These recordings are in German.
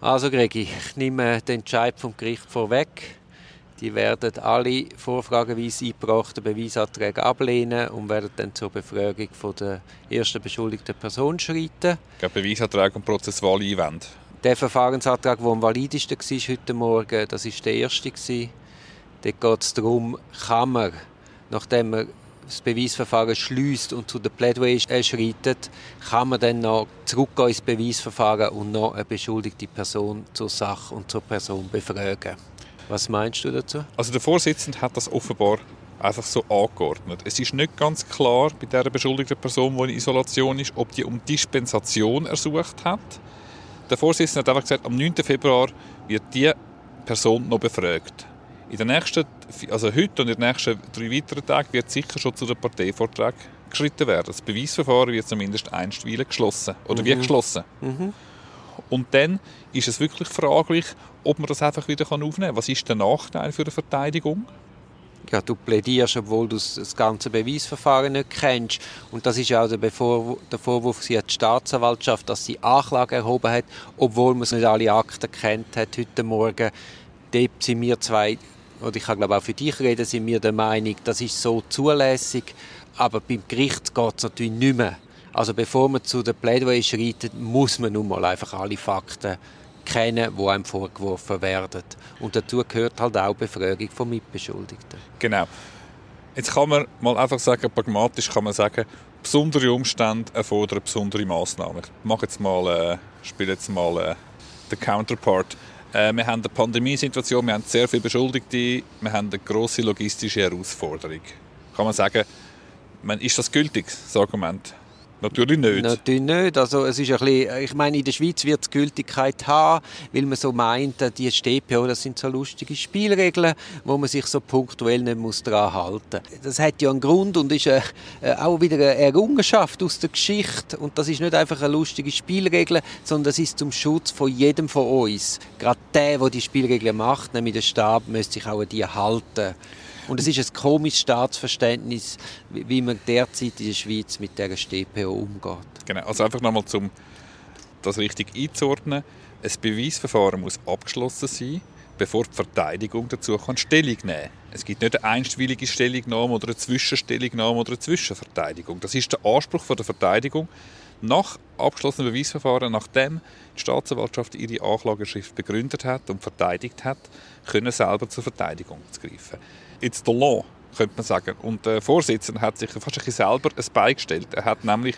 Also Gregi, ich nehme den Entscheid vom Gericht vorweg. Die werden alle vorfrageweise eingebrachten Beweisanträge ablehnen und werden dann zur Befragung von der ersten beschuldigten Person schreiten. Der Beweisanträge und prozessuale Einwände. Der Verfahrensantrag, der am validesten war heute Morgen, das war der erste. Dort geht es darum, kann man, nachdem man das Beweisverfahren schließt und zu der Plädoyer schreitet, kann man dann noch zurückgehen ins Beweisverfahren und noch eine beschuldigte Person zur Sache und zur Person befragen. Was meinst du dazu? Also der Vorsitzende hat das offenbar einfach so angeordnet. Es ist nicht ganz klar bei der beschuldigten Person, die in Isolation ist, ob die um Dispensation ersucht hat. Der Vorsitzende hat einfach gesagt, am 9. Februar wird die Person noch befragt. In den nächsten, also heute und in den nächsten drei weiteren Tagen wird sicher schon zu den Parteivortrag geschritten werden. Das Beweisverfahren wird zumindest einstweilen geschlossen oder mhm. wie geschlossen. Mhm. Und dann ist es wirklich fraglich, ob man das einfach wieder aufnehmen kann. Was ist der Nachteil für die Verteidigung? Ja, du plädierst, obwohl du das ganze Beweisverfahren nicht kennst. Und das ist ja auch der, Vorwurf sie hat die Staatsanwaltschaft, dass sie Anklage erhoben hat, obwohl man nicht alle Akten kennt hat heute Morgen. Dort sind wir zwei, oder ich kann glaube auch für dich reden, sind wir der Meinung, das ist so zulässig. Aber beim Gericht geht es natürlich nicht mehr. Also bevor man zu der Plädoyer schreitet, muss man nun mal einfach alle Fakten kennen, die einem vorgeworfen werden. Und dazu gehört halt auch Befragung von Mitbeschuldigten. Genau. Jetzt kann man mal einfach sagen, pragmatisch kann man sagen, besondere Umstände erfordern besondere Massnahmen. Ich mache jetzt mal, äh, spiele jetzt mal äh, den Counterpart. Äh, wir haben eine Pandemiesituation, wir haben sehr viele Beschuldigte, wir haben eine grosse logistische Herausforderung. Kann man sagen, ist das gültig, das Argument? Natürlich nicht. Natürlich nicht. Also es ist ein bisschen, ich meine, in der Schweiz wird es Gültigkeit haben, weil man so meint, die StPO, das sind so lustige Spielregeln, wo man sich so punktuell nicht muss daran halten muss. Das hat ja einen Grund und ist äh, auch wieder eine Errungenschaft aus der Geschichte. Und das ist nicht einfach eine lustige Spielregel, sondern das ist zum Schutz von jedem von uns. Gerade der, der die Spielregeln macht, nämlich der Stab, müsste sich auch an die halten. Und es ist ein komisches Staatsverständnis, wie man derzeit in der Schweiz mit der StPO umgeht. Genau, also einfach nochmal, um das richtig einzuordnen. Ein Beweisverfahren muss abgeschlossen sein, bevor die Verteidigung dazu kann Stellung nehmen kann. Es gibt nicht eine einstweilige Stellungnahme oder eine Zwischenstellungnahme oder eine Zwischenverteidigung. Das ist der Anspruch der Verteidigung nach abgeschlossenem Beweisverfahren, nachdem die Staatsanwaltschaft ihre Anklageschrift begründet hat und verteidigt hat, können selber zur Verteidigung zu greifen it's the law, könnte man sagen. Und der Vorsitzende hat sich fast ein bisschen selber ein Bein gestellt. Er hat nämlich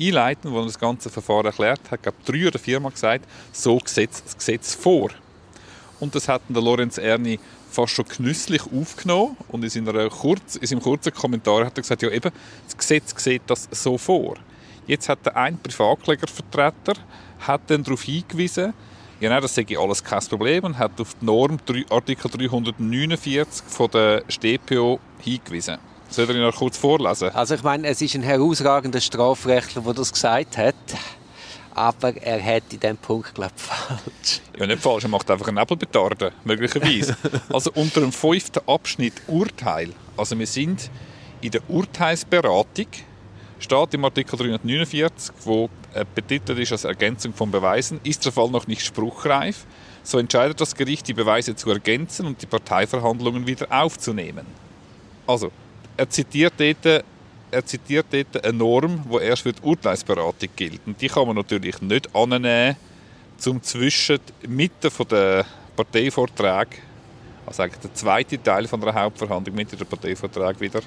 einleitend, wo er das ganze Verfahren erklärt hat, glaube drei oder viermal gesagt, so sieht das Gesetz vor. Und das hat der Lorenz Erni fast schon genüsslich aufgenommen und in, seiner kurz, in seinem kurzen Kommentar hat er gesagt, ja eben, das Gesetz sieht das so vor. Jetzt hat der ein Privatklägervertreter hat dann darauf hingewiesen, Genau, das sei alles kein Problem und hat auf die Norm Artikel 349 von der StPO hingewiesen. Soll ich noch kurz vorlesen? Also ich meine, es ist ein herausragender Strafrechtler, der das gesagt hat. Aber er hat in diesem Punkt, glaube ich, falsch. Ja, nicht falsch. Er macht einfach einen Nebelbetarden, möglicherweise. also unter dem fünften Abschnitt Urteil. Also wir sind in der Urteilsberatung steht im Artikel 349, wo äh, betitelt ist als Ergänzung von Beweisen, ist der Fall noch nicht spruchreif, so entscheidet das Gericht, die Beweise zu ergänzen und die Parteiverhandlungen wieder aufzunehmen. Also, er zitiert dort, er zitiert dort eine Norm, die erst für die Urteilsberatung gilt. Und die kann man natürlich nicht annehmen, zum zwischen Mitte der Parteivorträge, also eigentlich der zweite Teil von der Hauptverhandlung, Mitte der Parteivorträge wieder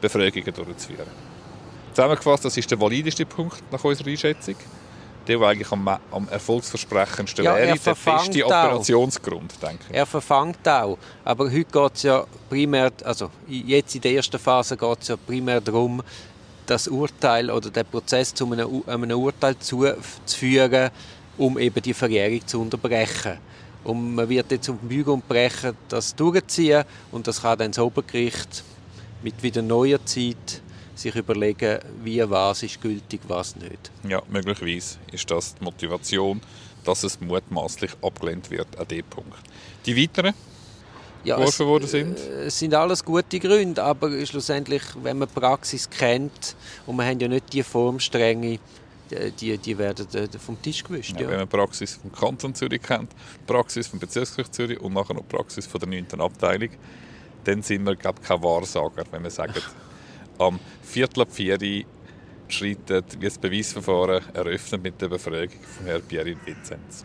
Befragungen durchzuführen. Zusammengefasst, das ist der valideste Punkt nach unserer Einschätzung. Der, der eigentlich am, am erfolgsversprechendsten ja, wäre, der feste Operationsgrund, denke ich. Er verfangt auch. Aber heute geht es ja primär, also jetzt in der ersten Phase geht es ja primär darum, das Urteil oder den Prozess zu einem, einem Urteil zuzuführen, um eben die Verjährung zu unterbrechen. Und man wird jetzt auf dem Bügel und Brechen das durchziehen und das kann dann das Obergericht mit wieder neuer Zeit sich überlegen, wie was ist gültig, was nicht. Ja, möglicherweise ist das die Motivation, dass es mutmaßlich abgelehnt wird an dem Punkt. Die weiteren? ja, es, sind? Äh, es sind alles gute Gründe, aber schlussendlich, wenn man die Praxis kennt und wir haben ja nicht die Formstrenge, äh, die, die werden äh, vom Tisch gewischt. Ja, ja. Wenn man die Praxis vom Kanton Zürich kennt, die Praxis vom Bezirksgericht Zürich und nachher noch die Praxis von der 9. Abteilung, dann sind wir, glaube ich, kein Wahrsager, wenn wir sagen, am Viertel ab 4 schreitet wie das Beweisverfahren eröffnet mit der Befragung von Herrn Pierin Vinzenz.